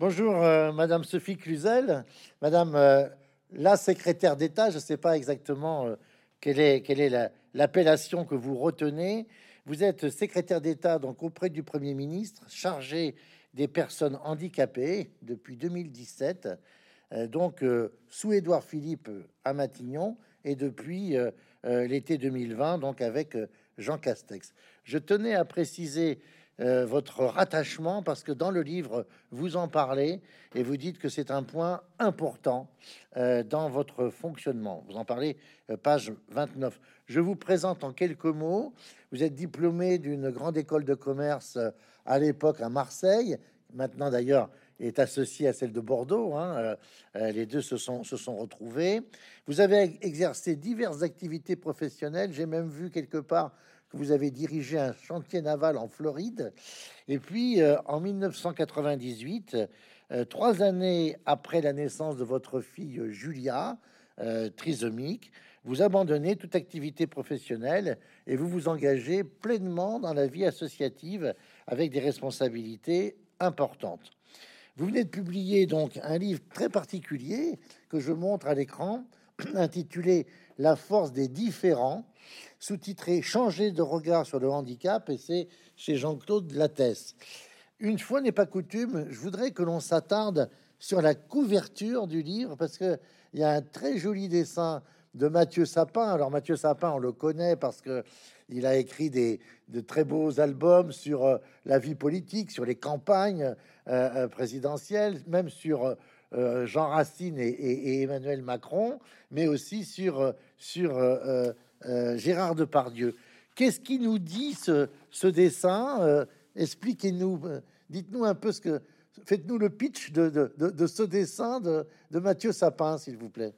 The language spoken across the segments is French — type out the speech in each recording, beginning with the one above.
Bonjour, euh, Madame Sophie Cluzel, Madame euh, la secrétaire d'État. Je ne sais pas exactement euh, quelle est, l'appellation que vous retenez. Vous êtes secrétaire d'État donc auprès du Premier ministre, chargé des personnes handicapées depuis 2017, donc sous Édouard Philippe à Matignon et depuis l'été 2020, donc avec Jean Castex. Je tenais à préciser euh, votre rattachement parce que dans le livre, vous en parlez et vous dites que c'est un point important euh, dans votre fonctionnement. Vous en parlez euh, page 29. Je vous présente en quelques mots. Vous êtes diplômé d'une grande école de commerce à l'époque à Marseille. Maintenant d'ailleurs est associé à celle de Bordeaux. Hein. les deux se sont, se sont retrouvés. Vous avez exercé diverses activités professionnelles. J'ai même vu quelque part vous avez dirigé un chantier naval en Floride. Et puis, euh, en 1998, euh, trois années après la naissance de votre fille Julia, euh, trisomique, vous abandonnez toute activité professionnelle et vous vous engagez pleinement dans la vie associative avec des responsabilités importantes. Vous venez de publier donc un livre très particulier que je montre à l'écran, intitulé La force des différents, sous-titré Changer de regard sur le handicap, et c'est chez Jean-Claude Lattès. Une fois n'est pas coutume, je voudrais que l'on s'attarde sur la couverture du livre, parce qu'il y a un très joli dessin de Mathieu Sapin. Alors Mathieu Sapin, on le connaît parce que il a écrit des, de très beaux albums sur euh, la vie politique, sur les campagnes euh, euh, présidentielles, même sur Jean Racine et, Emmanuel Macron, mais aussi sur, sur euh, Gérard Depardieu. Qu'est-ce qui nous dit ce, dessin euh, Expliquez-nous, euh, dites-nous un peu ce que. Faites-nous le pitch de, ce dessin de, Mathieu Sapin, s'il vous plaît.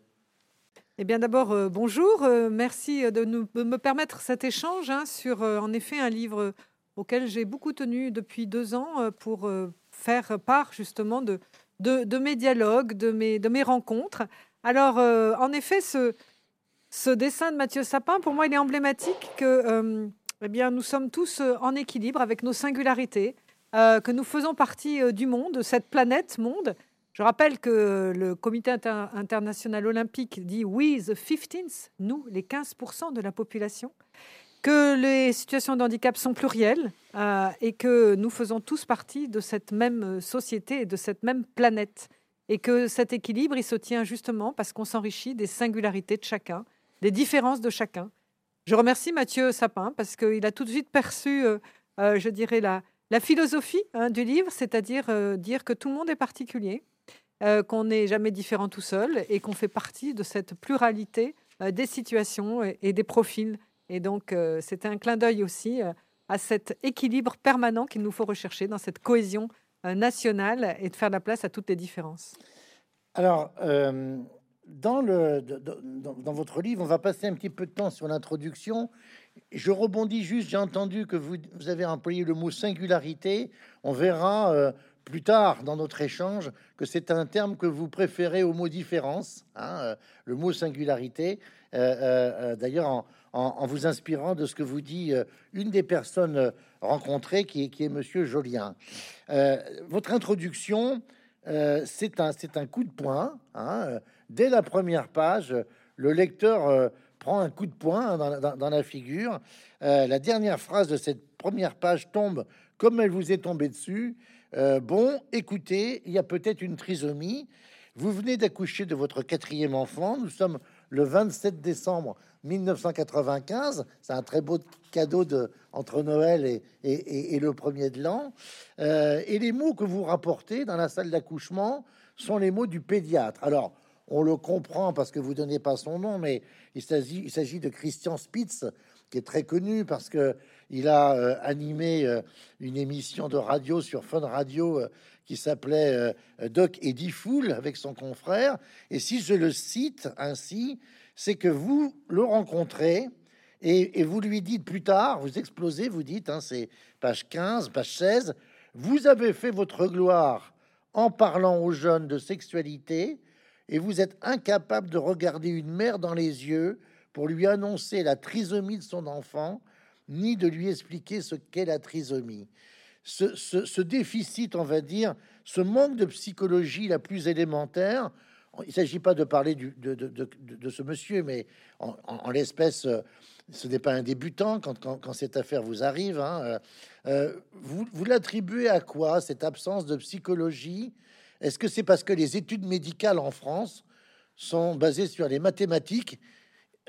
Eh bien, d'abord, bonjour. merci de, nous, me permettre cet échange hein, sur, en effet, un livre auquel j'ai beaucoup tenu depuis deux ans pour faire part justement de, de, mes dialogues, de mes, de mes rencontres. Alors, en effet, ce, ce dessin de Mathieu Sapin, pour moi, il est emblématique que euh, eh bien, nous sommes tous euh, en équilibre avec nos singularités, euh, que nous faisons partie du monde, de cette planète monde. Je rappelle que le Comité international olympique dit We the 15 nous les 15% de la population, que les situations de handicap sont plurielles et que nous faisons tous partie de cette même société et de cette même planète. Et que cet équilibre, il se tient justement parce qu'on s'enrichit des singularités de chacun, des différences de chacun. Je remercie Mathieu Sapin parce qu'il a tout de suite perçu, euh, euh, je dirais, la, la philosophie hein, du livre, c'est-à-dire euh, dire que tout le monde est particulier, qu'on n'est jamais différent tout seul et qu'on fait partie de cette pluralité des situations et, des profils. Et donc, c'était un clin d'œil aussi à cet équilibre permanent qu'il nous faut rechercher dans cette cohésion nationale et de faire la place à toutes les différences. Alors, dans, le, dans, votre livre, on va passer un petit peu de temps sur l'introduction. Je rebondis juste, j'ai entendu que vous, avez employé le mot singularité. On verra euh, plus tard dans notre échange que c'est un terme que vous préférez au mot différence, hein, euh, le mot singularité. Euh, d'ailleurs, en, en, vous inspirant de ce que vous dit une des personnes rencontrées, qui est, qui Monsieur Jolien. votre introduction, c'est un, un coup de poing. Hein, dès la première page, le lecteur euh, prend un coup de poing dans, la figure. Euh, la dernière phrase de cette première page tombe comme elle vous est tombée dessus. Euh, bon, écoutez, il y a peut-être une trisomie. Vous venez d'accoucher de votre quatrième enfant. Nous sommes le 27 décembre 1995. C'est un très beau cadeau de, entre Noël et, le premier de l'an. et les mots que vous rapportez dans la salle d'accouchement sont les mots du pédiatre. Alors, on le comprend parce que vous donnez pas son nom, mais il s'agit, de Christian Spitz, qui est très connu parce que il a euh, animé euh, une émission de radio sur Fun Radio euh, qui s'appelait Doc et Fool avec son confrère. Et si je le cite ainsi, c'est que vous le rencontrez et, vous lui dites plus tard, vous explosez, vous dites, hein, c'est page 15, page 16, vous avez fait votre gloire en parlant aux jeunes de sexualité et vous êtes incapable de regarder une mère dans les yeux pour lui annoncer la trisomie de son enfant, ni de lui expliquer ce qu'est la trisomie. Ce, déficit, on va dire, ce manque de psychologie la plus élémentaire. Il ne s'agit pas de parler de, ce monsieur, mais en, l'espèce, euh, ce n'est pas un débutant quand, cette affaire vous arrive. Hein, euh, euh, vous l'attribuez à quoi cette absence de psychologie? Est-ce que c'est parce que les études médicales en France sont basées sur les mathématiques?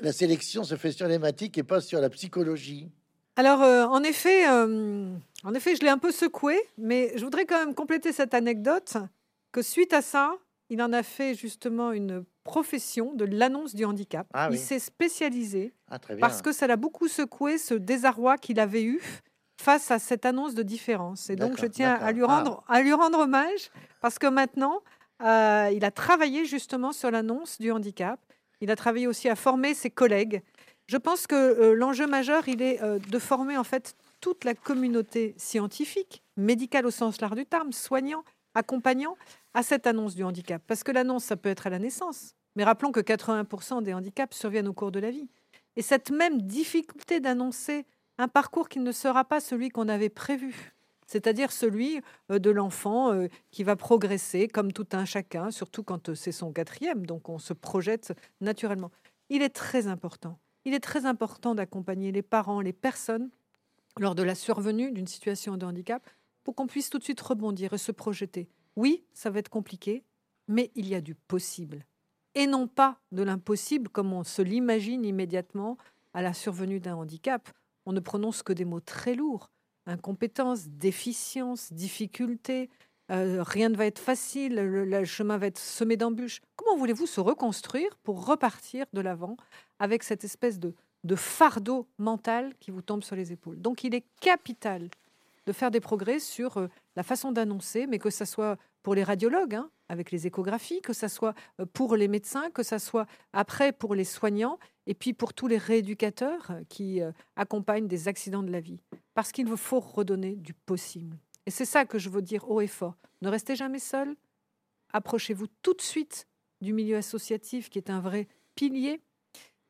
La sélection se fait sur les mathématiques et pas sur la psychologie? Alors, euh, en effet, euh, en effet, je l'ai un peu secoué, mais je voudrais quand même compléter cette anecdote que suite à ça, il en a fait justement une profession de l'annonce du handicap. Ah il s'est spécialisé ah, parce que ça l'a beaucoup secoué ce désarroi qu'il avait eu face à cette annonce de différence. Et donc, je tiens à lui rendre ah. à lui rendre hommage parce que maintenant, euh, il a travaillé justement sur l'annonce du handicap. Il a travaillé aussi à former ses collègues je pense que euh, l'enjeu majeur, il est euh, de former en fait toute la communauté scientifique, médicale au sens large du terme, soignant, accompagnant, à cette annonce du handicap. Parce que l'annonce, ça peut être à la naissance. Mais rappelons que 80% des handicaps surviennent au cours de la vie. Et cette même difficulté d'annoncer un parcours qui ne sera pas celui qu'on avait prévu, c'est-à-dire celui euh, de l'enfant qui va progresser comme tout un chacun, surtout quand c'est son quatrième, donc on se projette naturellement. Il est très important il est très important d'accompagner les parents, les personnes, lors de la survenue d'une situation de handicap, pour qu'on puisse tout de suite rebondir et se projeter. Oui, ça va être compliqué, mais il y a du possible. Et non pas de l'impossible comme on se l'imagine immédiatement à la survenue d'un handicap. On ne prononce que des mots très lourds. Incompétence, déficience, difficulté, euh, rien ne va être facile, le, chemin va être semé d'embûches. Comment voulez-vous se reconstruire pour repartir de l'avant avec cette espèce de, fardeau mental qui vous tombe sur les épaules? Donc il est capital de faire des progrès sur euh, la façon d'annoncer, mais que ce soit pour les radiologues, hein, avec les échographies, que ce soit euh, pour les médecins, que ce soit après pour les soignants, et puis pour tous les rééducateurs qui accompagnent des accidents de la vie. Parce qu'il faut redonner du possible. Et c'est ça que je veux dire haut et fort. Ne restez jamais seul. Approchez-vous tout de suite du milieu associatif qui est un vrai pilier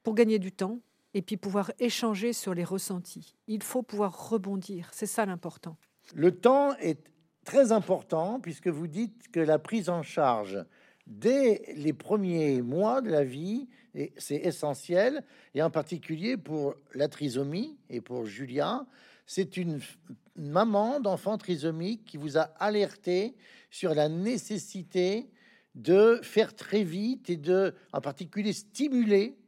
pour gagner du temps et puis pouvoir échanger sur les ressentis. Il faut pouvoir rebondir. C'est ça l'important. Le temps est très important puisque vous dites que la prise en charge dès les premiers mois de la vie, c'est essentiel, et en particulier pour la trisomie et pour Julia, c'est une maman d'enfant trisomique qui vous a alerté sur la nécessité de faire très vite et de, en particulier, stimuler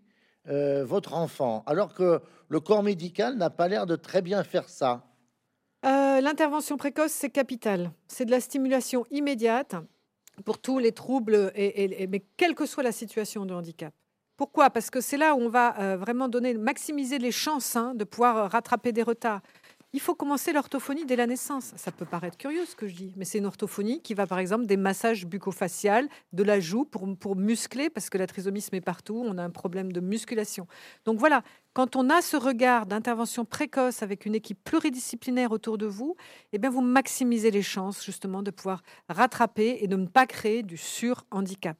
euh, votre enfant, alors que le corps médical n'a pas l'air de très bien faire ça. Euh, l'intervention précoce, c'est capital. C'est de la stimulation immédiate pour tous les troubles, et, mais quelle que soit la situation de handicap. Pourquoi? Parce que c'est là où on va euh, vraiment donner, maximiser les chances hein, de pouvoir rattraper des retards. Il faut commencer l'orthophonie dès la naissance. Ça peut paraître curieux ce que je dis, mais c'est une orthophonie qui va par exemple des massages bucco-faciales, de la joue pour, pour muscler, parce que la trisomie se met partout, on a un problème de musculation. Donc voilà, quand on a ce regard d'intervention précoce avec une équipe pluridisciplinaire autour de vous, eh bien vous maximisez les chances justement de pouvoir rattraper et de ne pas créer du sur-handicap.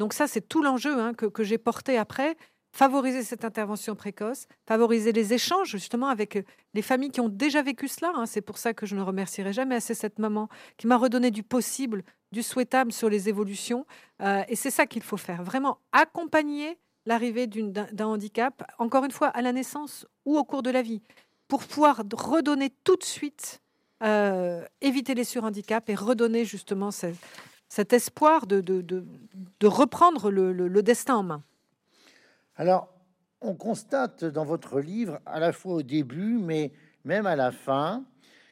Donc ça, c'est tout l'enjeu hein, que, que j'ai porté après favoriser cette intervention précoce, favoriser les échanges justement avec euh, les familles qui ont déjà vécu cela. Hein. C'est pour ça que je ne remercierai jamais assez cette maman qui m'a redonné du possible, du souhaitable sur les évolutions. Euh, et c'est ça qu'il faut faire, vraiment accompagner l'arrivée d'un handicap, encore une fois à la naissance ou au cours de la vie, pour pouvoir redonner tout de suite, euh, éviter les surhandicaps et redonner justement cet espoir de, de, reprendre le destin en main. Alors, on constate dans votre livre, à la fois au début, mais même à la fin,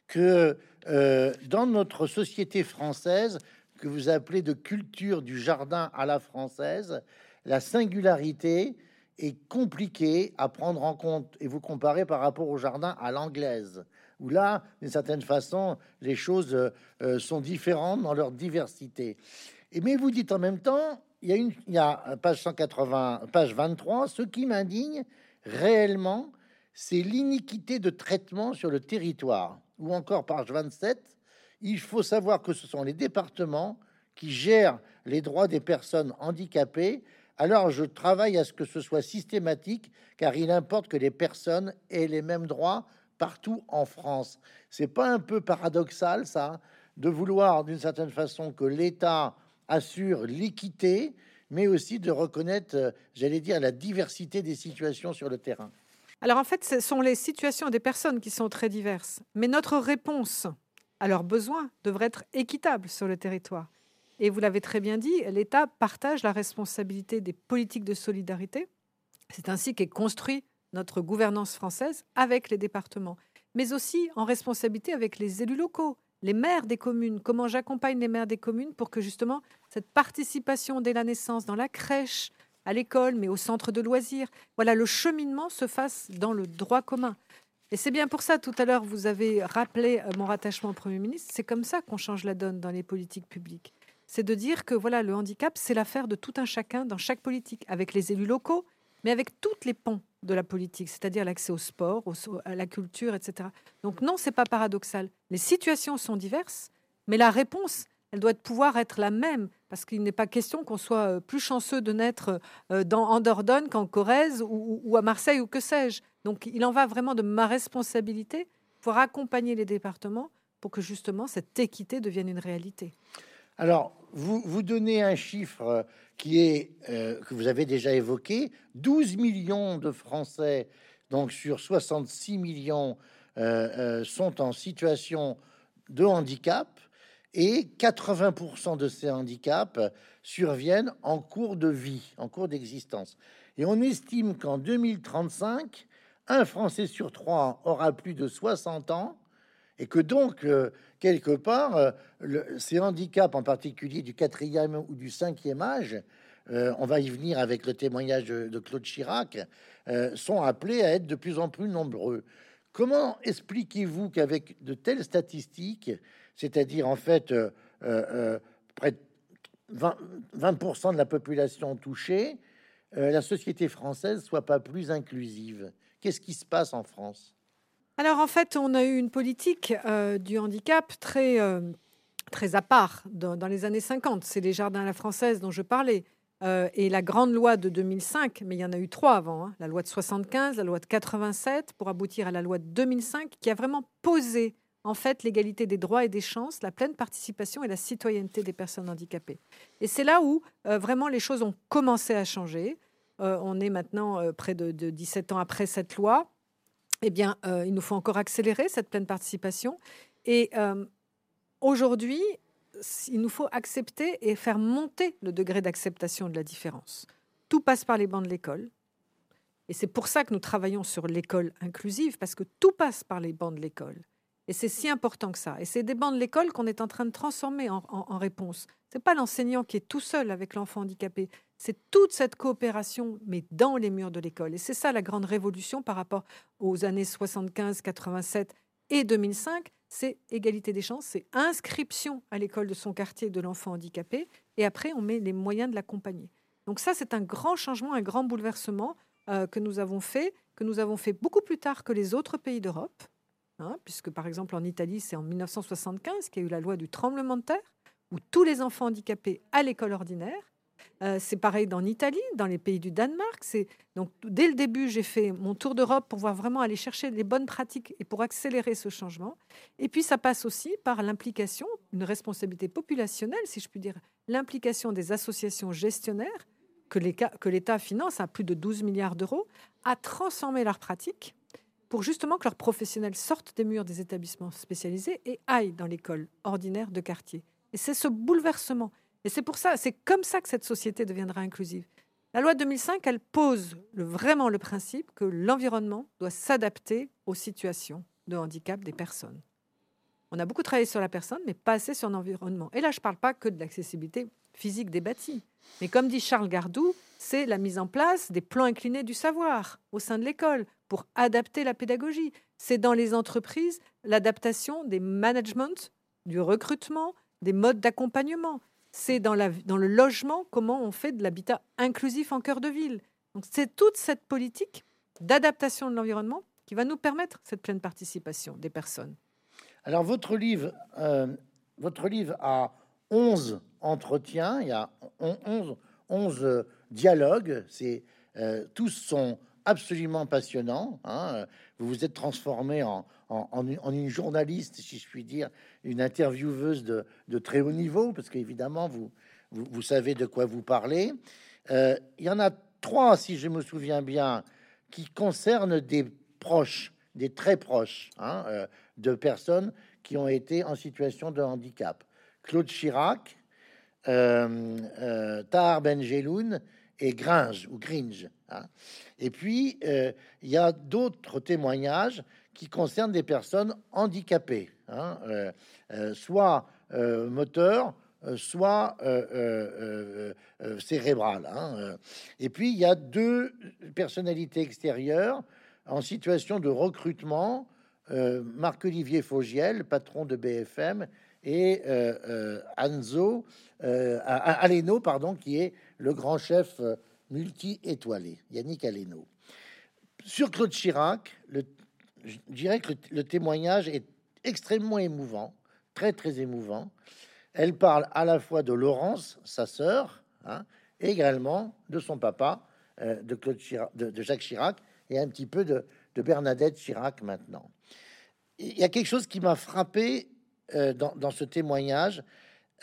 que euh, dans notre société française, que vous appelez de culture du jardin à la française, la singularité est compliquée à prendre en compte et vous comparez par rapport au jardin à l'anglaise, où là, d'une certaine façon, les choses euh, sont différentes dans leur diversité. Et mais vous dites en même temps, il y a une, a page 180, page 23, ce qui m'indigne réellement, c'est l'iniquité de traitement sur le territoire. Ou encore page 27, il faut savoir que ce sont les départements qui gèrent les droits des personnes handicapées. Alors je travaille à ce que ce soit systématique, car il importe que les personnes aient les mêmes droits partout en France. C'est pas un peu paradoxal, ça, de vouloir d'une certaine façon que l'État assure l'équité, mais aussi de reconnaître, euh, j'allais dire, la diversité des situations sur le terrain. Alors en fait, ce sont les situations des personnes qui sont très diverses, mais notre réponse à leurs besoins devrait être équitable sur le territoire. Et vous l'avez très bien dit, l'État partage la responsabilité des politiques de solidarité. C'est ainsi qu'est construit notre gouvernance française avec les départements, mais aussi en responsabilité avec les élus locaux, les maires des communes, comment j'accompagne les maires des communes pour que justement cette participation dès la naissance dans la crèche, à l'école, mais au centre de loisirs, voilà, le cheminement se fasse dans le droit commun. Et c'est bien pour ça, tout à l'heure, vous avez rappelé euh, mon rattachement au Premier ministre, c'est comme ça qu'on change la donne dans les politiques publiques. C'est de dire que voilà, le handicap, c'est l'affaire de tout un chacun dans chaque politique, avec les élus locaux, mais avec toutes les ponts de la politique, c'est-à-dire l'accès au sport, à la culture, etc. Donc non, c'est pas paradoxal. Les situations sont diverses, mais la réponse, elle doit pouvoir être la même, parce qu'il n'est pas question qu'on soit euh, plus chanceux de naître euh, dans, en Dordogne qu'en Corrèze ou, à Marseille ou que sais-je. Donc il en va vraiment de ma responsabilité pour accompagner les départements pour que justement cette équité devienne une réalité. Alors, vous, vous donnez un chiffre qui est, euh, que vous avez déjà évoqué, 12 millions de Français, donc sur 66 millions, euh, euh, sont en situation de handicap et 80% de ces handicaps surviennent en cours de vie, en cours d'existence. Et on estime qu'en 2035, un Français sur trois aura plus de 60 ans et que donc, quelque part, ces handicaps, en particulier du quatrième ou du cinquième âge, euh, on va y venir avec le témoignage de, Claude Chirac, euh, sont appelés à être de plus en plus nombreux. Comment expliquez-vous qu'avec de telles statistiques, c'est-à-dire en fait euh, près de 20%, 20 de la population touchée, la société française soit pas plus inclusive? Qu'est-ce qui se passe en France? Alors en fait, on a eu une politique du handicap très très à part dans, les années 50. C'est les jardins à la française dont je parlais. Euh, et la grande loi de 2005, mais il y en a eu trois avant, hein. la loi de 75, la loi de 87, pour aboutir à la loi de 2005, qui a vraiment posé en fait l'égalité des droits et des chances, la pleine participation et la citoyenneté des personnes handicapées. Et c'est là où euh, vraiment les choses ont commencé à changer. Euh, on est maintenant près de, de, 17 ans après cette loi. Eh bien, il nous faut encore accélérer cette pleine participation. Et aujourd'hui, il nous faut accepter et faire monter le degré d'acceptation de la différence. Tout passe par les bancs de l'école. Et c'est pour ça que nous travaillons sur l'école inclusive, parce que tout passe par les bancs de l'école. Et c'est si important que ça. Et c'est des bancs de l'école qu'on est en train de transformer en, en réponse. Ce n'est pas l'enseignant qui est tout seul avec l'enfant handicapé. C'est toute cette coopération, mais dans les murs de l'école. Et c'est ça la grande révolution par rapport aux années 75, 87 et 2005 c'est égalité des chances, c'est inscription à l'école de son quartier de l'enfant handicapé, et après on met les moyens de l'accompagner. Donc ça, c'est un grand changement, un grand bouleversement euh, que nous avons fait, que nous avons fait beaucoup plus tard que les autres pays d'Europe, hein, puisque par exemple en Italie, c'est en 1975 qu'il y a eu la loi du tremblement de terre, où tous les enfants handicapés à l'école ordinaire, euh, c'est pareil dans l'Italie, dans les pays du Danemark. Donc dès le début, j'ai fait mon tour d'Europe pour voir vraiment aller chercher les bonnes pratiques et pour accélérer ce changement. Et puis ça passe aussi par l'implication, une responsabilité populationnelle, si je puis dire, l'implication des associations gestionnaires que l'État finance à plus de 12 milliards d'euros à transformer leurs pratiques pour justement que leurs professionnels sortent des murs des établissements spécialisés et aillent dans l'école ordinaire de quartier. Et c'est ce bouleversement et c'est pour ça, c'est comme ça que cette société deviendra inclusive. La loi 2005, elle pose vraiment le principe que l'environnement doit s'adapter aux situations de handicap des personnes. On a beaucoup travaillé sur la personne, mais pas assez sur l'environnement. Et là, je ne parle pas que de l'accessibilité physique des bâtis. Mais comme dit Charles Gardou, c'est la mise en place des plans inclinés du savoir au sein de l'école pour adapter la pédagogie. C'est dans les entreprises l'adaptation des managements, du recrutement, des modes d'accompagnement c'est dans, le logement comment on fait de l'habitat inclusif en cœur de ville. Donc c'est toute cette politique d'adaptation de l'environnement qui va nous permettre cette pleine participation des personnes. Alors votre livre, euh, votre livre a 11 entretiens, il y a 11, 11 dialogues, euh, tous sont absolument passionnant. Hein. Vous vous êtes transformé en, en, une journaliste, si je puis dire, une intervieweuse de, de très haut niveau, parce qu'évidemment, vous, vous, savez de quoi vous parlez. Euh, il y en a trois, si je me souviens bien, qui concernent des proches, des très proches hein, euh, de personnes qui ont été en situation de handicap. Claude Chirac, euh, euh Tahar Benjeloun et Gringe ou Gringe. Hein. Et puis, il y a d'autres témoignages qui concernent des personnes handicapées, hein, soit moteurs, euh, soit euh, euh, cérébrale. Hein, Et puis, il y a deux personnalités extérieures en situation de recrutement. Marc-Olivier Fogiel, patron de BFM, et Anzo Aleno, pardon, qui est le grand chef multi-étoilé, Yannick Aleno. Sur Claude Chirac, le, je dirais que le témoignage est extrêmement émouvant, très très émouvant. Elle parle à la fois de Laurence, sa sœur, hein, également de son papa, euh, de, Claude de, Jacques Chirac, et un petit peu de, Bernadette Chirac maintenant. Il y a quelque chose qui m'a frappé euh, dans, ce témoignage.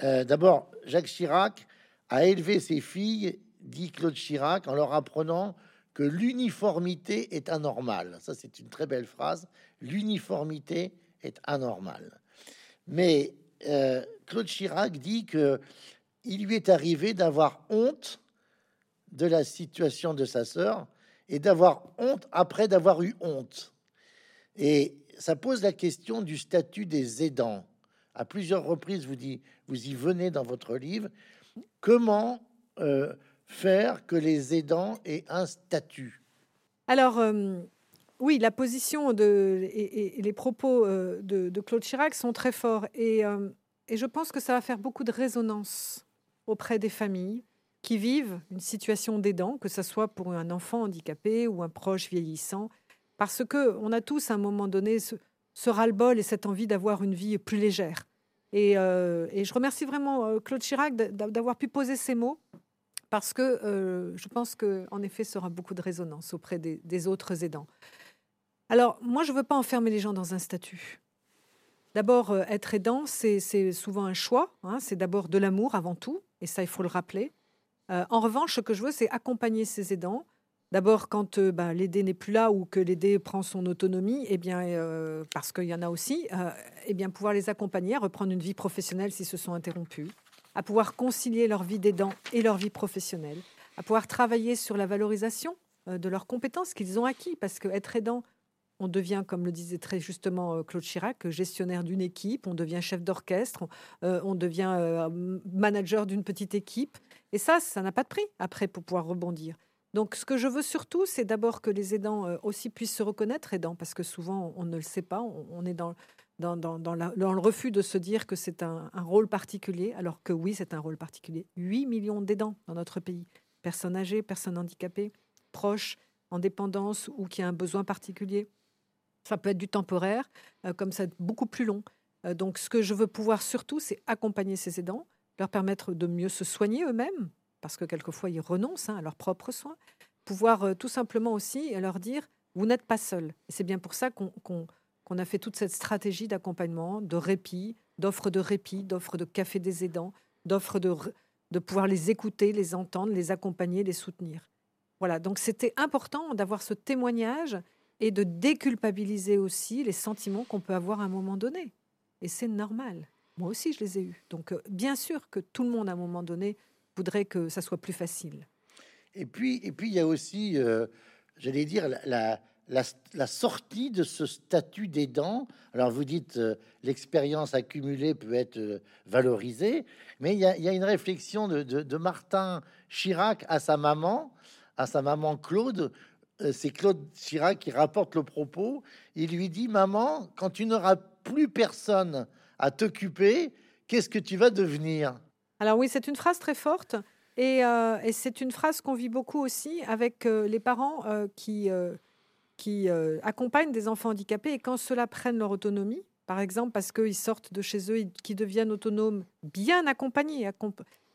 Euh, d'abord, Jacques Chirac a élevé ses filles, dit Claude Chirac, en leur apprenant que l'uniformité est anormale. Ça, c'est une très belle phrase. L'uniformité est anormale. Mais euh, Claude Chirac dit que il lui est arrivé d'avoir honte de la situation de sa sœur et d'avoir honte après d'avoir eu honte. Et ça pose la question du statut des aidants. À plusieurs reprises, vous, dit, vous y venez dans votre livre. Comment euh, faire que les aidants aient un statut Alors, euh, oui, la position de, et, les propos euh, de, Claude Chirac sont très forts. Euh, et, je pense que ça va faire beaucoup de résonance auprès des familles qui vivent une situation d'aidant, que ce soit pour un enfant handicapé ou un proche vieillissant, parce que on a tous à un moment donné ce, ras-le-bol et cette envie d'avoir une vie plus légère. Et, je remercie vraiment Claude Chirac d'avoir pu poser ces mots parce que je pense qu'en effet, ça aura beaucoup de résonance auprès des autres aidants. Alors, moi, je ne veux pas enfermer les gens dans un statut. D'abord, euh, être aidant, c'est souvent un choix. Hein. c'est d'abord de l'amour avant tout, et ça, il faut le rappeler. Euh, en revanche, ce que je veux, c'est accompagner ces aidants. D'abord, quand euh, bah, l'aider n'est plus là ou que l'aider prend son autonomie, eh bien, parce qu'il y en a aussi, eh bien, pouvoir les accompagner à reprendre une vie professionnelle s'ils se sont interrompus, à pouvoir concilier leur vie d'aidant et leur vie professionnelle, à pouvoir travailler sur la valorisation de leurs compétences qu'ils ont acquis, parce que être aidant, on devient, comme le disait très justement euh, Claude Chirac, gestionnaire d'une équipe, on devient chef d'orchestre, on, euh, devient euh, manager d'une petite équipe. Et ça, ça n'a pas de prix après pour pouvoir rebondir. Donc, ce que je veux surtout, c'est d'abord que les aidants aussi puissent se reconnaître aidants, parce que souvent, on ne le sait pas, on, est dans, dans, le refus de se dire que c'est un, un, rôle particulier, alors que oui, c'est un rôle particulier. 8 millions d'aidants dans notre pays, personnes âgées, personnes handicapées, proches, en dépendance ou qui a un besoin particulier. Ça peut être du temporaire, euh, comme ça, beaucoup plus long. Euh, donc, ce que je veux pouvoir surtout, c'est accompagner ces aidants, leur permettre de mieux se soigner eux-mêmes, parce que quelquefois, ils renoncent hein, à leurs propres soins. Pouvoir euh, tout simplement aussi leur dire, vous n'êtes pas seul. Et c'est bien pour ça qu'on a fait toute cette stratégie d'accompagnement, de répit, d'offres de répit, d'offres de café des aidants, d'offres de, de pouvoir les écouter, les entendre, les accompagner, les soutenir. Voilà, donc c'était important d'avoir ce témoignage et de déculpabiliser aussi les sentiments qu'on peut avoir à un moment donné. Et c'est normal. Moi aussi, je les ai eus. Donc, euh, bien sûr que tout le monde, à un moment donné, voudrait que ça soit plus facile. Et puis, et puis il y a aussi, euh, j'allais dire, la, sortie de ce statut d'aidant. Alors, vous dites, euh, l'expérience accumulée peut être valorisée, mais il y, a, une réflexion de, Martin Chirac à sa maman, à sa maman Claude, euh, c'est Claude Chirac qui rapporte le propos. Il lui dit Maman, quand tu n'auras plus personne à t'occuper, qu'est-ce que tu vas devenir? Alors, oui, c'est une phrase très forte. Et, euh, c'est une phrase qu'on vit beaucoup aussi avec euh, les parents qui, qui accompagnent des enfants handicapés et quand ceux-là prennent leur autonomie, par exemple parce qu'ils sortent de chez eux et qui deviennent autonomes, bien accompagnés.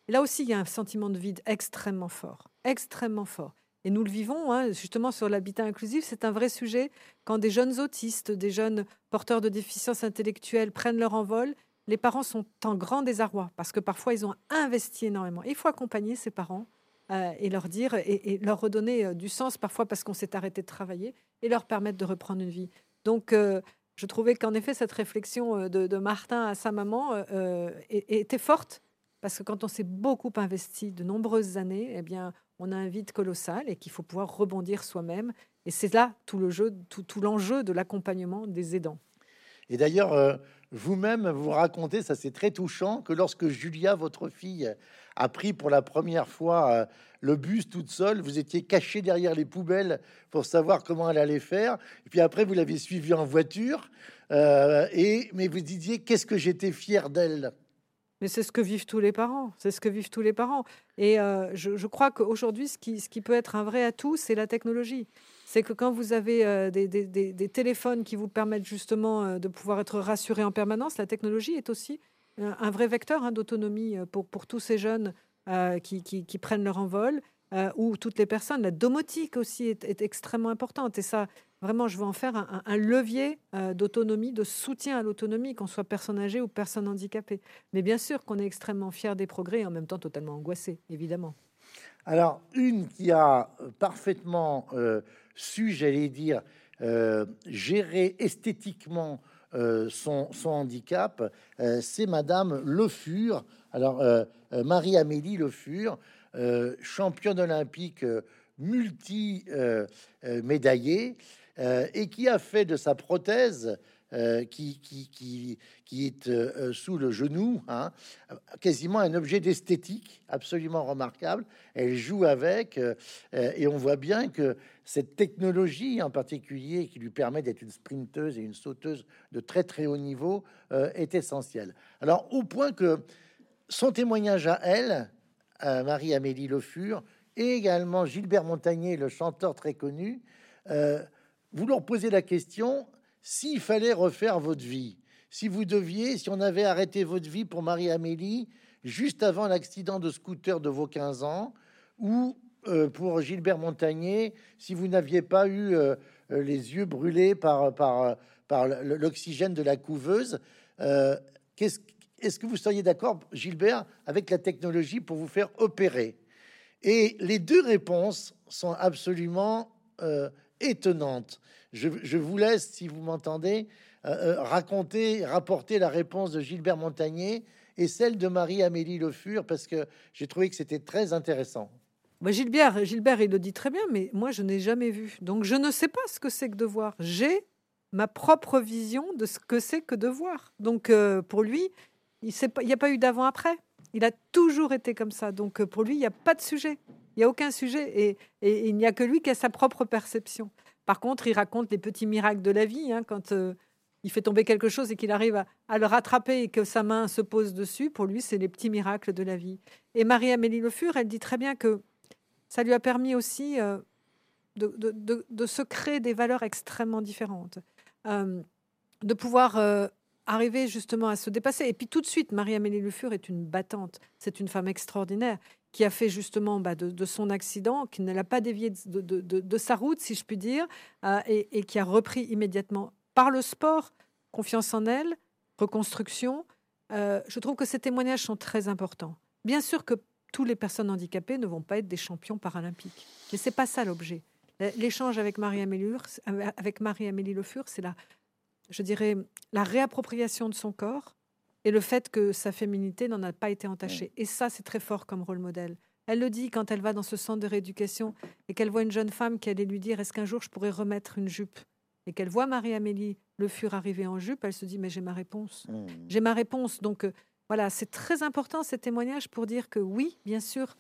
Là aussi, il y a un sentiment de vide extrêmement fort, extrêmement fort. Et nous le vivons, hein, justement, sur l'habitat inclusif, c'est un vrai sujet. Quand des jeunes autistes, des jeunes porteurs de déficience intellectuelle prennent leur envol, les parents sont en grand désarroi parce que parfois ils ont investi énormément. Il faut accompagner ces parents euh, et leur dire et, leur redonner euh, du sens parfois parce qu'on s'est arrêté de travailler et leur permettre de reprendre une vie. Donc, euh, je trouvais qu'en effet, cette réflexion de, Martin à sa maman était forte parce que quand on s'est beaucoup investi de nombreuses années, eh bien, on a un vide colossal et qu'il faut pouvoir rebondir soi-même. Et c'est là tout le jeu, tout l'enjeu de l'accompagnement des aidants. Et d'ailleurs, vous-même, vous racontez, ça c'est très touchant, que lorsque Julia, votre fille, a pris pour la première fois euh, le bus toute seule, vous étiez caché derrière les poubelles pour savoir comment elle allait faire. Et puis après, vous l'avez suivie en voiture. Euh, et mais vous disiez qu'est-ce que j'étais fier d'elle? Mais c'est ce que vivent tous les parents. C'est ce que vivent tous les parents. Et euh, je, crois qu'aujourd'hui, ce ce qui peut être un vrai atout, c'est la technologie c'est que quand vous avez euh, des, téléphones qui vous permettent justement euh, de pouvoir être rassuré en permanence, la technologie est aussi euh, un vrai vecteur hein, d'autonomie pour, tous ces jeunes qui, prennent leur envol, ou toutes les personnes. La domotique aussi est, extrêmement importante. Et ça, vraiment, je veux en faire un, un levier d'autonomie, de soutien à l'autonomie, qu'on soit personne âgée ou personne handicapée. Mais bien sûr qu'on est extrêmement fier des progrès et en même temps totalement angoissé, évidemment. Alors, une qui a parfaitement su, j'allais dire, euh, gérer esthétiquement euh, son, handicap, euh, c'est Madame Le Fur. Alors, Marie-Amélie Le Fur, championne olympique multi-médaillée, et qui a fait de sa prothèse euh, qui, qui, qui, est euh, sous le genou, hein, quasiment un objet d'esthétique absolument remarquable. Elle joue avec, euh, et on voit bien que cette technologie en particulier, qui lui permet d'être une sprinteuse et une sauteuse de très très haut niveau, est essentielle. Alors, au point que son témoignage à elle, Marie-Amélie Le Fur, et également Gilbert Montagnier, le chanteur très connu, vous leur posez la question s'il fallait refaire votre vie, si vous deviez, si on avait arrêté votre vie pour Marie-Amélie juste avant l'accident de scooter de vos 15 ans, ou euh, pour Gilbert Montagnier, si vous n'aviez pas eu euh, euh, les yeux brûlés par, l'oxygène de la couveuse, est-ce que vous seriez d'accord, Gilbert, avec la technologie pour vous faire opérer? Et les deux réponses sont absolument étonnantes. Je, vous laisse, si vous m'entendez, euh, euh, raconter, rapporter la réponse de Gilbert Montagnier et celle de Marie-Amélie Le Fur, parce que j'ai trouvé que c'était très intéressant. Moi, Gilbert, Gilbert, il le dit très bien, mais moi, je n'ai jamais vu. Donc, je ne sais pas ce que c'est que de voir. J'ai ma propre vision de ce que c'est que de voir. Donc, euh, pour lui, il n'y a pas eu d'avant-après. Il a toujours été comme ça. Donc, pour lui, il n'y a pas de sujet. Il n'y a aucun sujet. Et, et il n'y a que lui qui a sa propre perception. Par contre, il raconte les petits miracles de la vie. Hein, quand euh, il fait tomber quelque chose et qu'il arrive à, le rattraper et que sa main se pose dessus, pour lui, c'est les petits miracles de la vie. Et Marie-Amélie Le Fur, elle dit très bien que ça lui a permis aussi euh, de, se créer des valeurs extrêmement différentes, euh, de pouvoir arriver justement à se dépasser. Et puis tout de suite, Marie-Amélie Le Fur est une battante. C'est une femme extraordinaire qui a fait justement bah, de, son accident, qui ne l'a pas dévié de, sa route, si je puis dire, euh, et, qui a repris immédiatement par le sport, confiance en elle, reconstruction. Euh, je trouve que ces témoignages sont très importants. Bien sûr que tous les personnes handicapées ne vont pas être des champions paralympiques, mais c'est pas ça l'objet. L'échange avec Marie-Amélie avec Marie-Amélie Le Fur, c'est la, je dirais, la réappropriation de son corps, et le fait que sa féminité n'en a pas été entachée. Et ça, c'est très fort comme rôle modèle. Elle le dit quand elle va dans ce centre de rééducation et qu'elle voit une jeune femme qui allait lui dire Est-ce qu'un jour je pourrais remettre une jupe? Et qu'elle voit Marie-Amélie Le Fur arriver en jupe, elle se dit Mais j'ai ma réponse. Mmh. J'ai ma réponse. Donc euh, voilà, c'est très important ces témoignages pour dire que oui, bien sûr,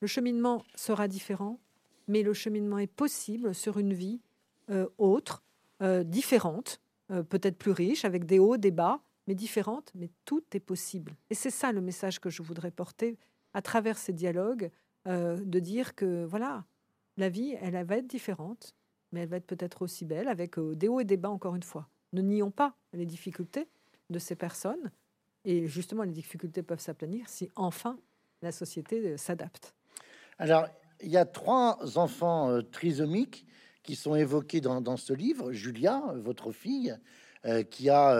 le cheminement sera différent, mais le cheminement est possible sur une vie euh, autre, euh, différente, peut-être plus riche, avec des hauts, des bas, mais différentes, mais tout est possible. Et c'est ça le message que je voudrais porter à travers ces dialogues, euh, de dire que voilà, la vie, elle, va être différente, mais elle va être peut-être aussi belle, avec euh, des hauts et des bas, encore une fois. Ne nions pas les difficultés de ces personnes, et justement, les difficultés peuvent s'aplanir si enfin la société euh, s'adapte. Alors, il y a trois enfants euh, trisomiques qui sont évoqués dans, ce livre. Julia, votre fille, euh, qui a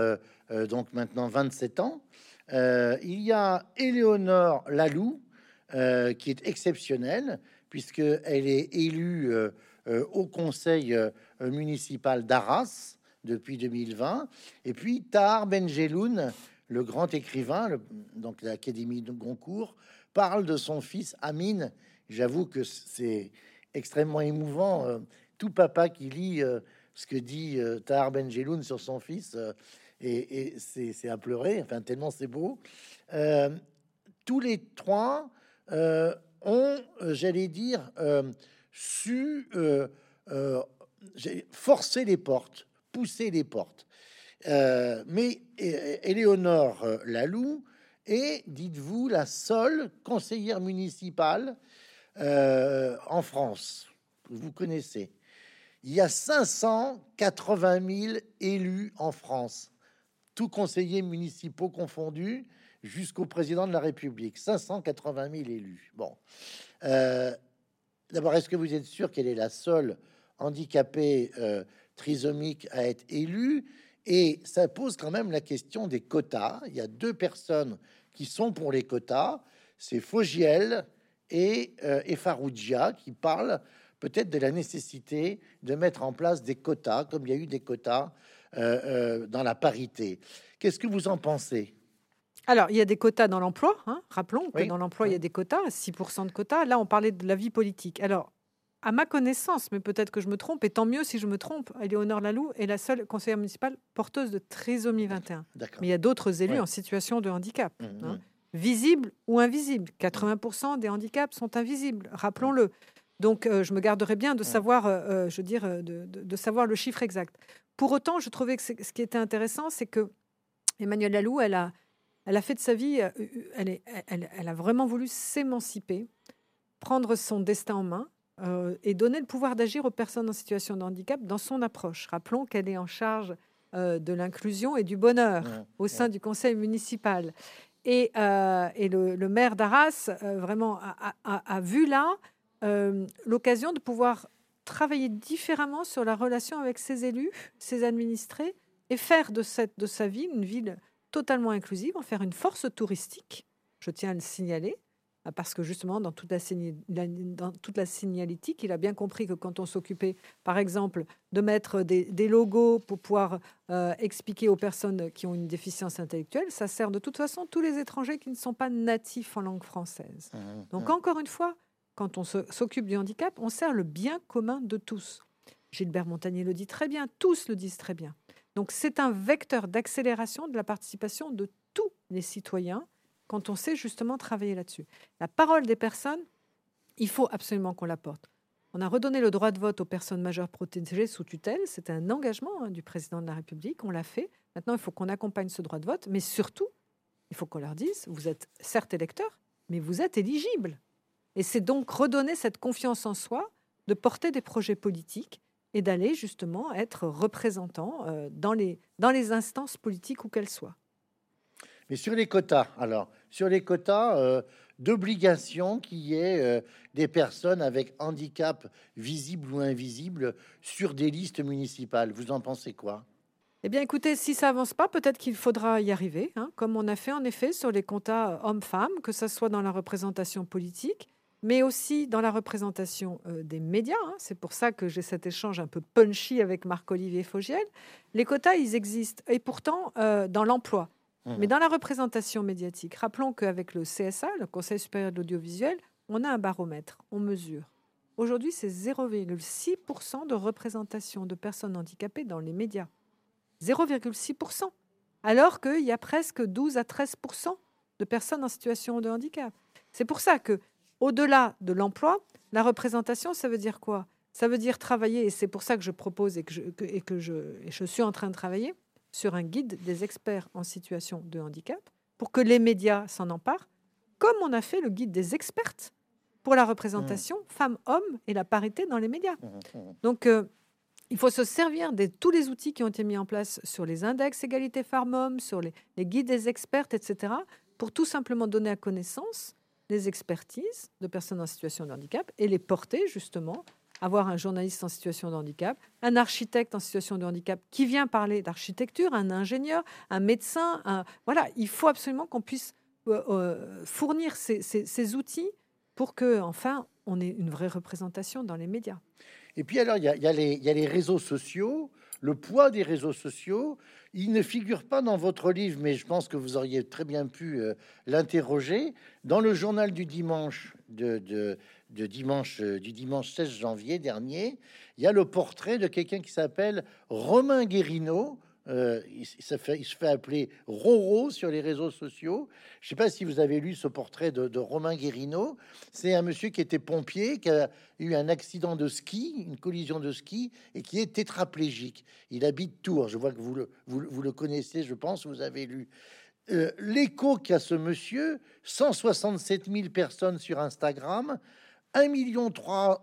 euh, donc maintenant 27 ans. il y a Éléonore Lalou, qui est exceptionnelle, puisqu'elle est élue au conseil municipal d'Arras depuis 2020. Et puis Tahar Benjeloun, le grand écrivain, donc l'Académie de Goncourt, parle de son fils Amine. J'avoue que c'est extrêmement émouvant. Euh, papa qui lit euh, ce que dit euh, Tahar Benjeloun sur son fils, et, c'est à pleurer, enfin tellement c'est beau. tous les trois ont, j'allais dire, su forcer les portes, pousser les portes. mais Éléonore Lalou et dites-vous, la seule conseillère municipale euh, en France. Vous connaissez. Il y a 580 000 élus en France, tous conseillers municipaux confondus, jusqu'au président de la République. 580 000 élus. Bon. Euh, d'abord, est-ce que vous êtes sûr qu'elle est la seule handicapée euh, trisomique à être élue? Et ça pose quand même la question des quotas. Il y a deux personnes qui sont pour les quotas. C'est Fogiel et, euh, qui parlent peut-être de la nécessité de mettre en place des quotas, comme il y a eu des quotas euh, euh, dans la parité. Qu'est-ce que vous en pensez? Alors, il y a des quotas dans l'emploi. Hein. Rappelons que dans l'emploi, il y a des quotas, 6% de quotas. Là, on parlait de la vie politique. Alors, à ma connaissance, mais peut-être que je me trompe, et tant mieux si je me trompe, Éléonore Lalou est la seule conseillère municipale porteuse de trisomie 21. Mais il y a d'autres élus en situation de handicap, mmh, hein. mmh. visibles ou invisibles. 80% des handicaps sont invisibles, rappelons-le. Donc, euh, je me garderai bien de mmh. savoir, euh, euh, je veux dire, de, savoir le chiffre exact. Pour autant, je trouvais que ce qui était intéressant, c'est que Emmanuel Lalou, elle a, elle a fait de sa vie, elle, est, elle, elle a vraiment voulu s'émanciper, prendre son destin en main euh, et donner le pouvoir d'agir aux personnes en situation de handicap dans son approche. Rappelons qu'elle est en charge de l'inclusion et du bonheur au sein du conseil municipal. Et, le, maire d'Arras vraiment a, vu là l'occasion de pouvoir travailler différemment sur la relation avec ses élus, ses administrés, et faire de, cette, de sa ville une ville totalement inclusive, en faire une force touristique, je tiens à le signaler, ah, parce que justement, dans toute la, dans toute la signalétique, il a bien compris que quand on s'occupait, par exemple, de mettre des, logos pour pouvoir euh, expliquer aux personnes qui ont une déficience intellectuelle, ça sert de toute façon tous les étrangers qui ne sont pas natifs en langue française. Mmh, Donc, mmh. encore une fois, quand on s'occupe du handicap, on sert le bien commun de tous. Gilbert Montagnier le dit très bien, tous le disent très bien. Donc, c'est un vecteur d'accélération de la participation de tous les citoyens quand on sait justement travailler là-dessus. La parole des personnes, il faut absolument qu'on la porte. On a redonné le droit de vote aux personnes majeures protégées sous tutelle. C'était un engagement hein, du président de la République. On l'a fait. Maintenant, il faut qu'on accompagne ce droit de vote. Mais surtout, il faut qu'on leur dise, vous êtes certes électeur, mais vous êtes éligible. Et c'est donc redonner cette confiance en soi, de porter des projets politiques et d'aller justement être représentant euh, dans, les, dans les instances politiques où qu'elles soient. Mais sur les quotas, alors, sur les quotas euh, d'obligation qu'il y ait euh, des personnes avec handicap visible ou invisible sur des listes municipales, vous en pensez quoi? Eh bien, écoutez, si ça avance pas, peut-être qu'il faudra y arriver, hein, comme on a fait en effet sur les quotas hommes-femmes, que ce soit dans la représentation politique, mais aussi dans la représentation euh, des médias. Hein. C'est pour ça que j'ai cet échange un peu punchy avec Marc-Olivier Fogiel. Les quotas, ils existent. Et pourtant, dans l'emploi, Mmh. Mais dans la représentation médiatique, rappelons qu'avec le CSA, le Conseil supérieur de l'audiovisuel, on a un baromètre, on mesure. Aujourd'hui, c'est 0,6% de représentation de personnes handicapées dans les médias. 0,6%. Alors qu'il y a presque 12 à 13% de personnes en situation de handicap. C'est pour ça que, au-delà de l'emploi, la représentation, ça veut dire quoi? Ça veut dire travailler, et c'est pour ça que je propose et que je, et que je, et je suis en train de travailler, sur un guide des experts en situation de handicap pour que les médias s'en emparent, comme on a fait le guide des expertes pour la représentation mmh. femmes-hommes et la parité dans les médias. Mmh, mmh, Donc, euh, il faut se servir de tous les outils qui ont été mis en place sur les index égalité femmes-hommes, sur les, guides des expertes, etc., pour tout simplement donner à connaissance les expertises de personnes en situation de handicap et les porter justement avoir un journaliste en situation de handicap, un architecte en situation de handicap qui vient parler d'architecture, un ingénieur, un médecin. Voilà, il faut absolument qu'on puisse euh, euh, fournir ces, outils pour que, enfin, on ait une vraie représentation dans les médias. Et puis alors, il y a, les réseaux sociaux, le poids des réseaux sociaux. Il ne figure pas dans votre livre, mais je pense que vous auriez très bien pu euh, l'interroger. Dans le journal du dimanche de, de dimanche, du dimanche 16 janvier dernier, il y a le portrait de quelqu'un qui s'appelle Romain Guérino, euh, il, se fait, appeler Roro sur les réseaux sociaux. Je ne sais pas si vous avez lu ce portrait de, Romain Guérino. C'est un monsieur qui était pompier, qui a eu un accident de ski, une collision de ski, et qui est tétraplégique. Il habite Tours. Je vois que vous le, vous, le connaissez, je pense, vous avez lu. Euh, l'écho qu'a ce monsieur, 167 000 personnes sur Instagram, 1,3 million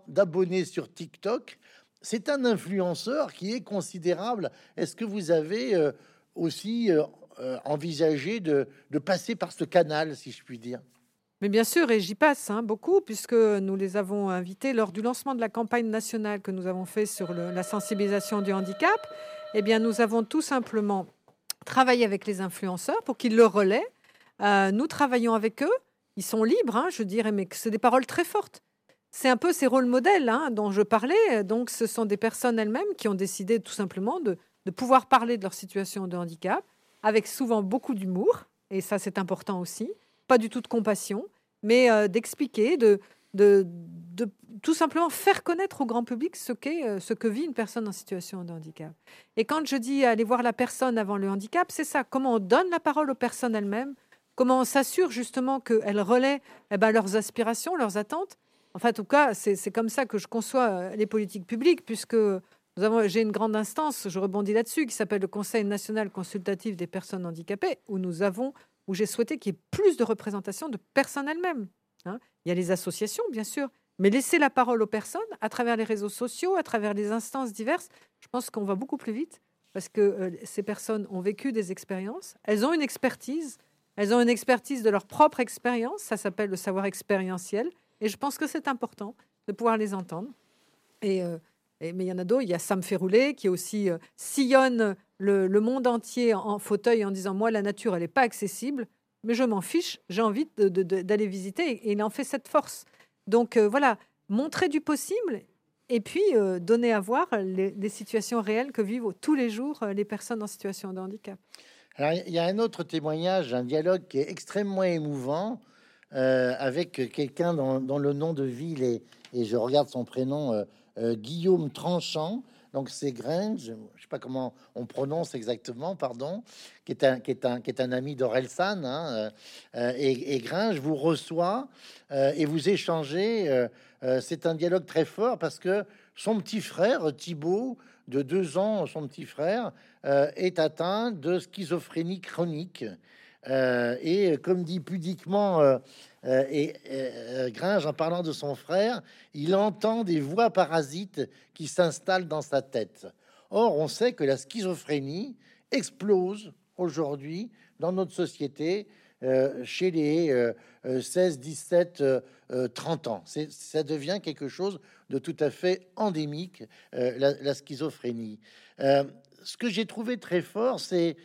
d'abonnés sur TikTok, c'est un influenceur qui est considérable. Est-ce que vous avez euh, aussi euh, euh, envisagé de, passer par ce canal, si je puis dire? Mais bien sûr, et j'y passe hein, beaucoup, puisque nous les avons invités lors du lancement de la campagne nationale que nous avons fait sur la sensibilisation du handicap. Eh bien, nous avons tout simplement travaillé avec les influenceurs pour qu'ils le relaient. nous travaillons avec eux. Ils sont libres, hein, je dirais, mais c'est des paroles très fortes. C'est un peu ces rôles modèles hein, dont je parlais. Donc, ce sont des personnes elles-mêmes qui ont décidé tout simplement de, pouvoir parler de leur situation de handicap avec souvent beaucoup d'humour, et ça c'est important aussi, pas du tout de compassion, mais euh, d'expliquer, de, tout simplement faire connaître au grand public ce, euh, ce que vit une personne en situation de handicap. Et quand je dis aller voir la personne avant le handicap, c'est ça, comment on donne la parole aux personnes elles-mêmes, comment on s'assure justement qu'elles relaient eh ben, leurs aspirations, leurs attentes, Enfin, en tout cas, c'est comme ça que je conçois euh, les politiques publiques, puisque j'ai une grande instance, je rebondis là-dessus, qui s'appelle le Conseil national consultatif des personnes handicapées, où nous avons, où j'ai souhaité qu'il y ait plus de représentation de personnes elles-mêmes. Hein. Il y a les associations, bien sûr, mais laisser la parole aux personnes à travers les réseaux sociaux, à travers les instances diverses, je pense qu'on va beaucoup plus vite parce que euh, ces personnes ont vécu des expériences, elles ont une expertise, elles ont une expertise de leur propre expérience, ça s'appelle le savoir expérientiel, et je pense que c'est important de pouvoir les entendre. Et, euh, mais il y en a d'autres. Il y a Sam Ferroulet qui aussi euh, sillonne le, monde entier en, fauteuil en disant Moi, la nature, elle n'est pas accessible, mais je m'en fiche, j'ai envie d'aller visiter. Et il en fait cette force. Donc euh, voilà, montrer du possible et puis donner à voir les, situations réelles que vivent tous les jours les personnes en situation de handicap. Il y a un autre témoignage, un dialogue qui est extrêmement émouvant euh, avec quelqu'un dont, le nom de ville est, et je regarde son prénom, euh, euh, Guillaume Tranchant. Donc c'est Grange, je ne sais pas comment on prononce exactement, pardon, qui est un, qui est un, qui est un ami d'Orelsan. Hein, et, et, Gringe vous reçoit et vous échangez. c'est un dialogue très fort parce que son petit frère, Thibault, de deux ans, son petit frère, est atteint de schizophrénie chronique. Euh, et comme dit pudiquement euh, euh, et, Gringe en parlant de son frère, il entend des voix parasites qui s'installent dans sa tête. Or, on sait que la schizophrénie explose aujourd'hui dans notre société chez les 16, 17, 30 ans. Ça devient quelque chose de tout à fait endémique, la, schizophrénie. ce que j'ai trouvé très fort, c'est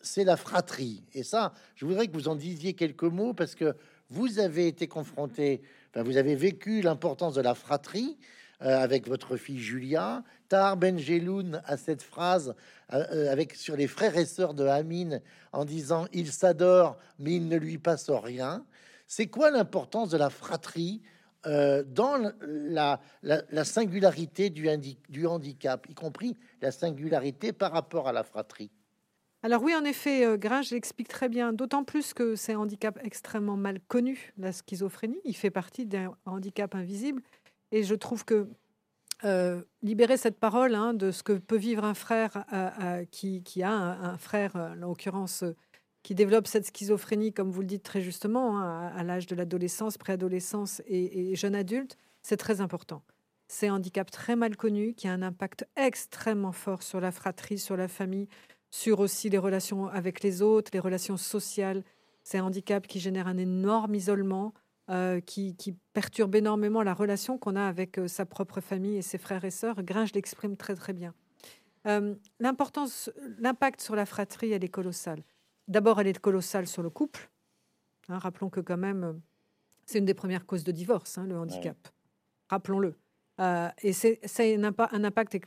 c'est la fratrie. Et ça, je voudrais que vous en disiez quelques mots parce que vous avez été confronté, vous avez vécu l'importance de la fratrie euh, avec votre fille Julia. Tar Benjeloun a cette phrase euh, euh, avec sur les frères et sœurs de Amine en disant ils s'adorent mais il ne lui passe rien. C'est quoi l'importance de la fratrie dans la, la, singularité du handicap, y compris la singularité par rapport à la fratrie? Alors oui, en effet, euh, Gringe l'explique très bien, d'autant plus que c'est un handicap extrêmement mal connu, la schizophrénie. Il fait partie d'un handicap invisible. Et je trouve que euh, libérer cette parole hein, de ce que peut vivre un frère euh, qui, a un, frère, en l'occurrence, qui développe cette schizophrénie, comme vous le dites très justement, hein, à, l'âge de l'adolescence, préadolescence et, et jeune adulte, c'est très important. C'est un handicap très mal connu qui a un impact extrêmement fort sur la fratrie, sur la famille, sur aussi les relations avec les autres, les relations sociales. C'est un handicap qui génère un énorme isolement, qui, perturbe énormément la relation qu'on a avec sa propre famille et ses frères et sœurs. Gringe l'exprime très très bien. L'importance, l'impact sur la fratrie, elle est colossale. D'abord, elle est colossale sur le couple. Hein, rappelons que quand même, c'est une des premières causes de divorce, hein, le handicap. Rappelons-le. et c'est un, un impact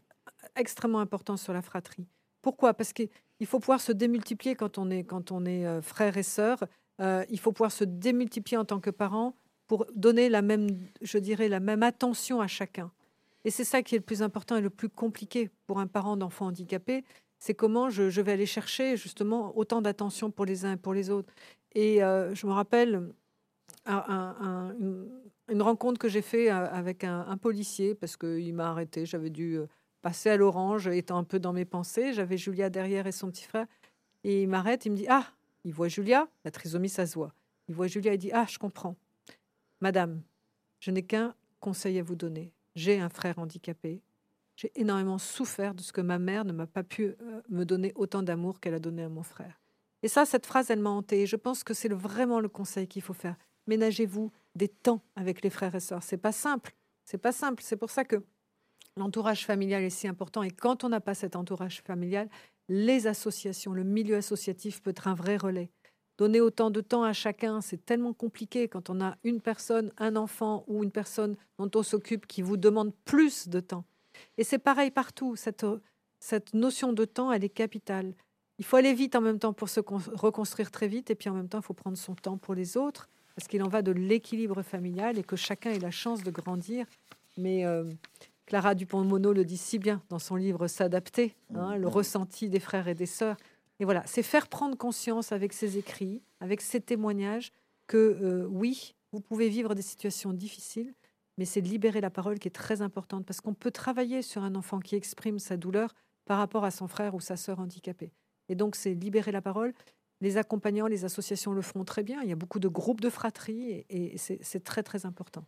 extrêmement important sur la fratrie. Pourquoi? Parce qu'il faut pouvoir se démultiplier quand on est, euh, frère et sœur. Euh, il faut pouvoir se démultiplier en tant que parent pour donner la même, je dirais, la même attention à chacun. Et c'est ça qui est le plus important et le plus compliqué pour un parent d'enfant handicapé, c'est comment je, vais aller chercher justement autant d'attention pour les uns et pour les autres. Et euh, je me rappelle une, rencontre que j'ai fait avec un, un policier parce qu'il m'a arrêté. J'avais dû passé à l'orange, étant un peu dans mes pensées. J'avais Julia derrière et son petit frère. Et il m'arrête, il me dit Ah, il voit Julia, la trisomie, ça se voit. Il voit Julia, il dit Ah, je comprends. Madame, je n'ai qu'un conseil à vous donner. J'ai un frère handicapé. J'ai énormément souffert de ce que ma mère ne m'a pas pu euh, me donner autant d'amour qu'elle a donné à mon frère. Et ça, cette phrase, elle m'a hantée. je pense que c'est vraiment le conseil qu'il faut faire. Ménagez-vous des temps avec les frères et sœurs. C'est pas simple. C'est pas simple. C'est pour ça que L'entourage familial est si important et quand on n'a pas cet entourage familial, les associations, le milieu associatif peut être un vrai relais. Donner autant de temps à chacun, c'est tellement compliqué quand on a une personne, un enfant ou une personne dont on s'occupe qui vous demande plus de temps. Et c'est pareil partout, cette, notion de temps, elle est capitale. Il faut aller vite en même temps pour se reconstruire très vite et puis en même temps, il faut prendre son temps pour les autres parce qu'il en va de l'équilibre familial et que chacun ait la chance de grandir. Mais euh, Clara Dupont-Mono le dit si bien dans son livre S'adapter, hein, le ressenti des frères et des sœurs. Et voilà, c'est faire prendre conscience avec ses écrits, avec ses témoignages, que euh, oui, vous pouvez vivre des situations difficiles, mais c'est de libérer la parole qui est très importante, parce qu'on peut travailler sur un enfant qui exprime sa douleur par rapport à son frère ou sa sœur handicapée. Et donc, c'est libérer la parole. Les accompagnants, les associations le feront très bien. Il y a beaucoup de groupes de fratrie et c'est très, très important.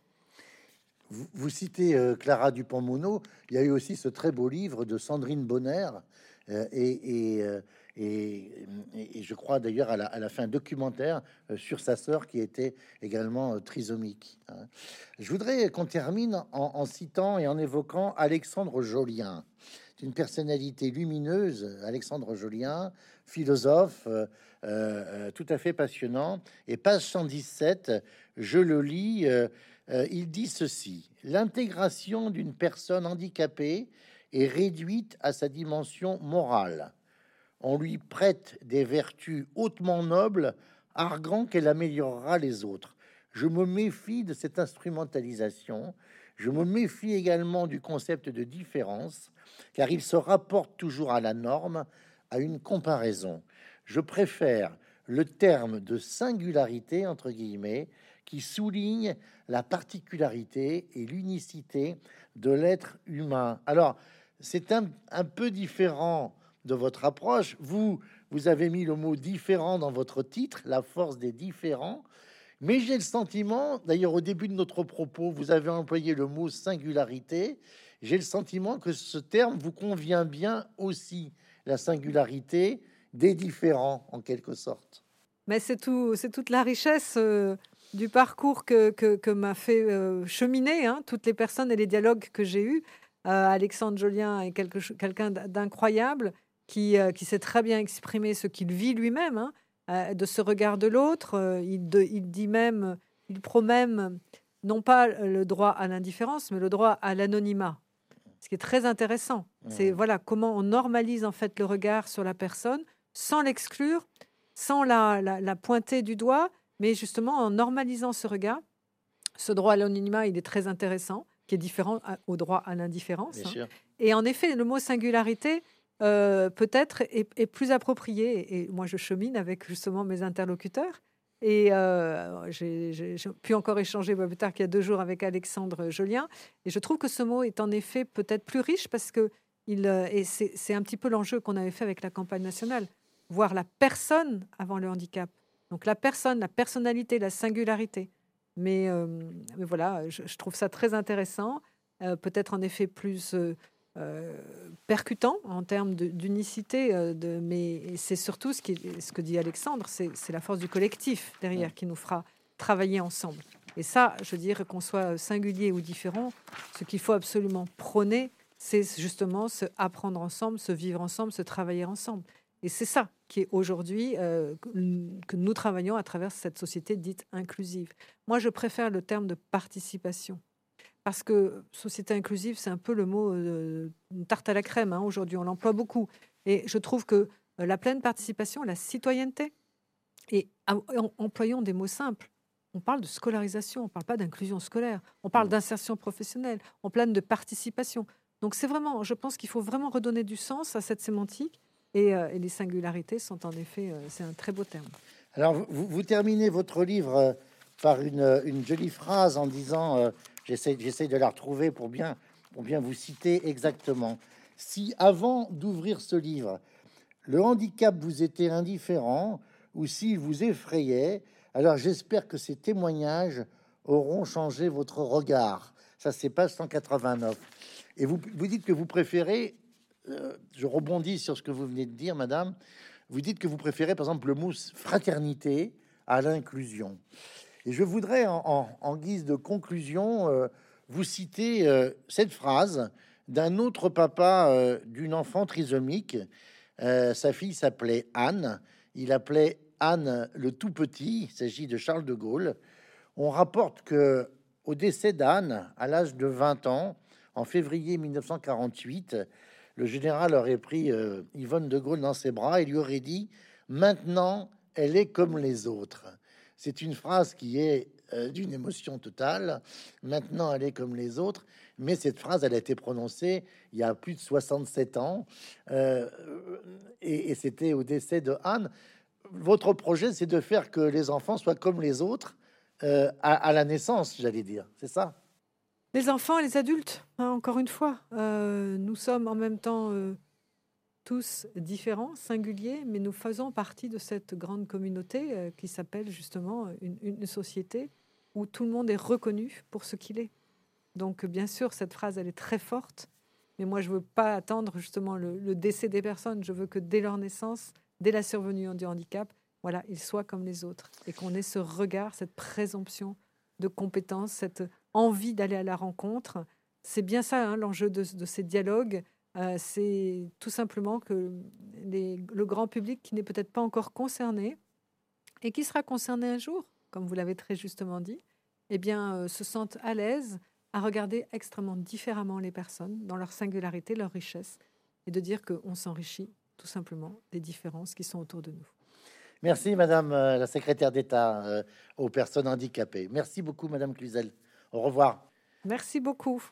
Vous, citez euh, Clara Dupont-Mono. Il y a eu aussi ce très beau livre de Sandrine Bonner. Euh, euh, et, je crois d'ailleurs à la, fin documentaire sur sa sœur qui était également trisomique. Hein. Je voudrais qu'on termine en, citant et en évoquant Alexandre Jolien. Une personnalité lumineuse, Alexandre Jolien, philosophe, tout à fait passionnant. Et page 117, je le lis. Euh, il dit ceci l'intégration d'une personne handicapée est réduite à sa dimension morale. On lui prête des vertus hautement nobles, arguant qu'elle améliorera les autres. Je me méfie de cette instrumentalisation. Je me méfie également du concept de différence, car il se rapporte toujours à la norme, à une comparaison. Je préfère le terme de singularité, entre guillemets, qui souligne la particularité et l'unicité de l'être humain. Alors, c'est un, peu différent de votre approche. Vous, vous avez mis le mot différent dans votre titre, la force des différents. Mais j'ai le sentiment, d'ailleurs au début de notre propos, vous avez employé le mot singularité. J'ai le sentiment que ce terme vous convient bien aussi, la singularité des différents en quelque sorte. Mais c'est tout, c'est toute la richesse euh, du parcours que, que, m'a fait euh, cheminer hein, toutes les personnes et les dialogues que j'ai eus. Euh, Alexandre Jolien est quelqu'un d'incroyable qui, euh, qui sait très bien exprimer ce qu'il vit lui-même, hein, de ce regard de l'autre. Il, il, dit même, il promet même non pas le droit à l'indifférence, mais le droit à l'anonymat. Ce qui est très intéressant, c'est voilà comment on normalise en fait le regard sur la personne sans l'exclure, sans la, la, la pointer du doigt, mais justement, en normalisant ce regard, ce droit à l'anonymat, il est très intéressant, qui est différent au droit à l'indifférence. Hein. Et en effet, le mot singularité, euh, peut-être est, plus approprié. Et moi, je chemine avec justement mes interlocuteurs. Et euh, j'ai pu encore échanger plus tard qu'il y a deux jours avec Alexandre Jolien. Et je trouve que ce mot est en effet peut-être plus riche parce que il, euh, et c'est un petit peu l'enjeu qu'on avait fait avec la campagne nationale, voir la personne avant le handicap. Donc la personne, la personnalité, la singularité. Mais, euh, voilà, je, trouve ça très intéressant. Euh, peut-être en effet plus, euh, percutant en termes d'unicité, mais c'est surtout ce, qui, ce que dit Alexandre, c'est la force du collectif derrière qui nous fera travailler ensemble. Et ça, je dirais qu'on soit singulier ou différent, ce qu'il faut absolument prôner, c'est justement se apprendre ensemble, se vivre ensemble, se travailler ensemble. Et c'est ça qui est aujourd'hui euh, que nous travaillons à travers cette société dite inclusive. Moi, je préfère le terme de participation. Parce que société inclusive, c'est un peu le mot euh, tarte à la crème. Hein. Aujourd'hui, on l'emploie beaucoup. Et je trouve que euh, la pleine participation, la citoyenneté, et employons des mots simples, on parle de scolarisation, on ne parle pas d'inclusion scolaire, on parle mmh. d'insertion professionnelle, on parle de participation. Donc c'est vraiment, je pense qu'il faut vraiment redonner du sens à cette sémantique et, euh, les singularités sont en effet, euh, c'est un très beau terme. Alors vous, terminez votre livre euh, par une, jolie phrase en disant, j'essaie, j'essaie de la retrouver pour bien, pour bien vous citer exactement. Si avant d'ouvrir ce livre, le handicap vous était indifférent ou s'il vous effrayait, alors j'espère que ces témoignages auront changé votre regard. Ça, c'est pas 189. Et vous, vous dites que vous préférez, euh, je rebondis sur ce que vous venez de dire, madame, vous dites que vous préférez, par exemple, le mousse fraternité à l'inclusion. Et je voudrais, en, guise de conclusion, euh, vous citer euh, cette phrase d'un autre papa d'une enfant trisomique. sa fille s'appelait Anne. Il appelait Anne le tout petit, il s'agit de Charles de Gaulle, on rapporte que au décès d'Anne, à l'âge de 20 ans, en février 1948, le général aurait pris euh, Yvonne de Gaulle dans ses bras et lui aurait dit Maintenant, elle est comme les autres. C'est une phrase qui est euh, d'une émotion totale. Maintenant, elle est comme les autres. Mais cette phrase, elle a été prononcée il y a plus de 67 ans. Euh, et, c'était au décès de Anne votre projet, c'est de faire que les enfants soient comme les autres à, la naissance, j'allais dire. C'est ça? Les enfants et les adultes, hein, encore une fois. Euh, nous sommes en même temps euh, tous différents, singuliers, mais nous faisons partie de cette grande communauté qui s'appelle justement une, société où tout le monde est reconnu pour ce qu'il est. Donc, bien sûr, cette phrase, elle est très forte. Mais moi, je ne veux pas attendre justement le, le décès des personnes. Je veux que dès leur naissance, dès la survenue du handicap, voilà, ils soient comme les autres et qu'on ait ce regard, cette présomption de compétence, cette envie d'aller à la rencontre. C'est bien ça hein, l'enjeu de, ces dialogues. Euh, c'est tout simplement que le grand public qui n'est peut-être pas encore concerné et qui sera concerné un jour, comme vous l'avez très justement dit, eh bien, euh, se sente à l'aise à regarder extrêmement différemment les personnes dans leur singularité, leur richesse, et de dire qu'on s'enrichit tout simplement des différences qui sont autour de nous. Merci, Madame euh, la secrétaire d'État euh, aux personnes handicapées. Merci beaucoup, Madame Cluzel. Au revoir. Merci beaucoup.